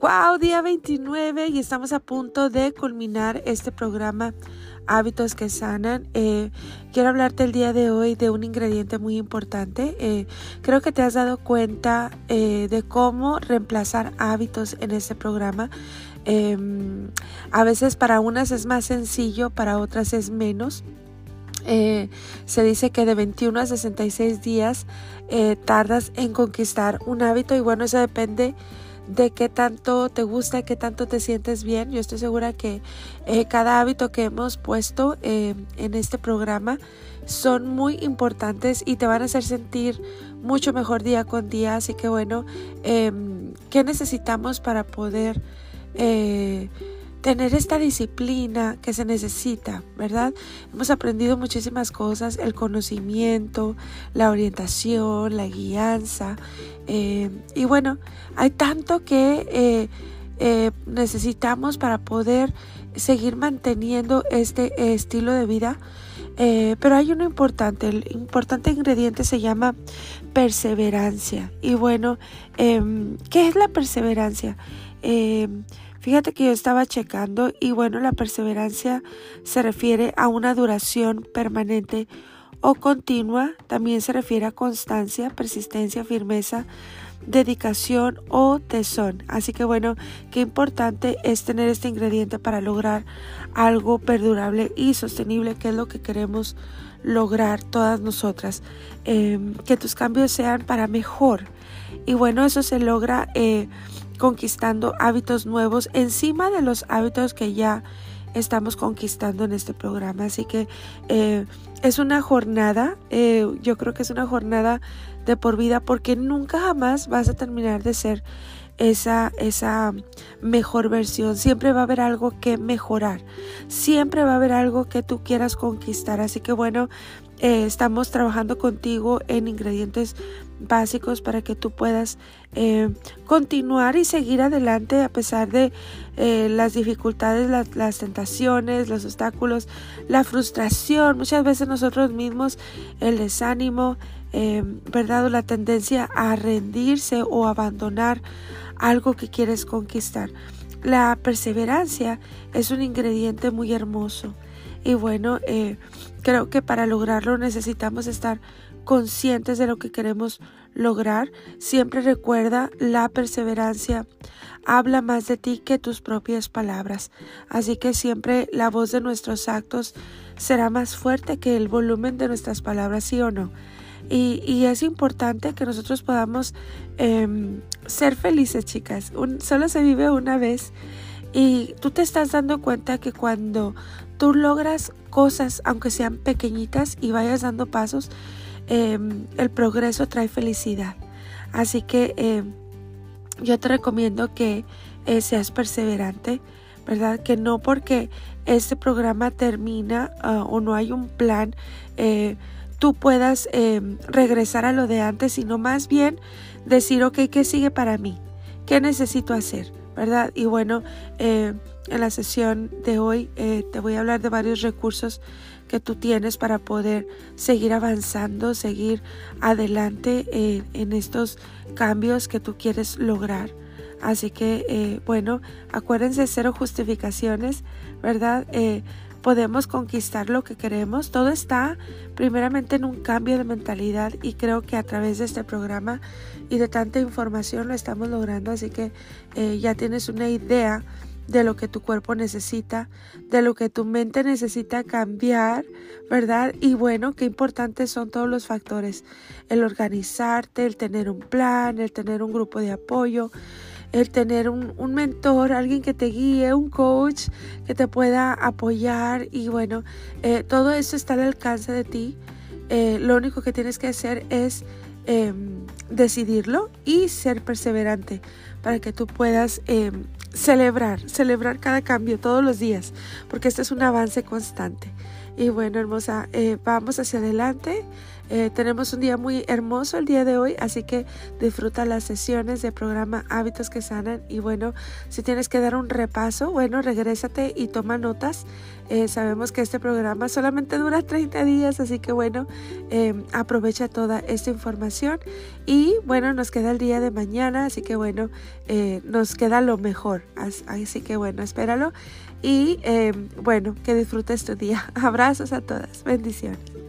wow, día 29 y estamos a punto de culminar este programa Hábitos que Sanan. Eh, quiero hablarte el día de hoy de un ingrediente muy importante. Eh, creo que te has dado cuenta eh, de cómo reemplazar hábitos en este programa. Em, a veces para unas es más sencillo, para otras es menos. se dice que de 21 a 66 días tardas en conquistar un hábito y bueno, eso depende de qué tanto te gusta, qué tanto te sientes bien. Yo estoy segura que eh, cada hábito que hemos puesto eh, en este programa son muy importantes y te van a hacer sentir mucho mejor día con día. Así que bueno, em, ¿qué necesitamos para poder... Tener esta disciplina que se necesita, ¿verdad? Hemos aprendido muchísimas cosas, el conocimiento, la orientación, la guianza, eh, y bueno, hay tanto que eh, eh, necesitamos para poder seguir manteniendo este estilo de vida. pero hay uno importante, el importante ingrediente se llama perseverancia. Y bueno, em, ¿qué es la perseverancia? Em, Fíjate que yo estaba checando y bueno, la perseverancia se refiere a una duración permanente o continua, también se refiere a constancia, persistencia, firmeza, dedicación o tesón. Así que bueno, qué importante es tener este ingrediente para lograr algo perdurable y sostenible, que es lo que queremos lograr todas nosotras. Em, que tus cambios sean para mejor. Y bueno, eso se logra eh, conquistando hábitos nuevos encima de los hábitos que ya estamos conquistando en este programa. Así que eh, es una jornada, eh, yo creo que es una jornada de por vida porque nunca jamás vas a terminar de ser esa, esa mejor versión. Siempre va a haber algo que mejorar. Siempre va a haber algo que tú quieras conquistar. Así que bueno, eh, estamos trabajando contigo en ingredientes básicos para que tú puedas eh, continuar y seguir adelante a pesar de eh, las dificultades, las, tentaciones, los obstáculos, la frustración, muchas veces nosotros mismos, el desánimo, ¿verdad? O la tendencia a rendirse o abandonar algo que quieres conquistar. La perseverancia es un ingrediente muy hermoso y bueno, eh, creo que para lograrlo necesitamos estar conscientes de lo que queremos lograr. Siempre recuerda la perseverancia. Habla más de ti que tus propias palabras. Así que siempre la voz de nuestros actos será más fuerte que el volumen de nuestras palabras, sí o no. Y, es importante que nosotros podamos em, ser felices, chicas. solo se vive una vez. Y tú te estás dando cuenta que cuando tú logras cosas, aunque sean pequeñitas, y vayas dando pasos, em, el progreso trae felicidad. Así que em, yo te recomiendo que eh, seas perseverante, ¿verdad? Que no porque este programa termina ah, o no hay un plan, eh, tú puedas em, regresar a lo de antes, sino más bien decir, ok, ¿qué sigue para mí? ¿Qué necesito hacer? ¿Verdad? Y bueno, eh, en la sesión de hoy eh, te voy a hablar de varios recursos que tú tienes para poder seguir avanzando, seguir adelante eh, en estos cambios que tú quieres lograr. Así que, eh, bueno, acuérdense, cero justificaciones, ¿verdad? Podemos conquistar lo que queremos. Todo está primeramente en un cambio de mentalidad y creo que a través de este programa y de tanta información lo estamos logrando. Así que ya tienes una idea de lo que tu cuerpo necesita, de lo que tu mente necesita cambiar, ¿verdad? Y bueno, qué importantes son todos los factores. El organizarte, el tener un plan, el tener un grupo de apoyo, el tener un, mentor, alguien que te guíe, un coach que te pueda apoyar y bueno, eh, todo eso está al alcance de ti. Eh, lo único que tienes que hacer es em, decidirlo y ser perseverante para que tú puedas em, celebrar, celebrar cada cambio todos los días, porque este es un avance constante. Y bueno, hermosa, eh, vamos hacia adelante. Eh, tenemos un día muy hermoso el día de hoy, así que disfruta las sesiones de programa Hábitos que Sanan. Y bueno, si tienes que dar un repaso, bueno, regrésate y toma notas Eh, sabemos que este programa solamente dura 30 días, así que bueno, em, aprovecha toda esta información y bueno, nos queda el día de mañana, así que bueno, eh, nos queda lo mejor, así que bueno, espéralo y em, bueno, que disfrutes tu día. Abrazos a todas, bendiciones.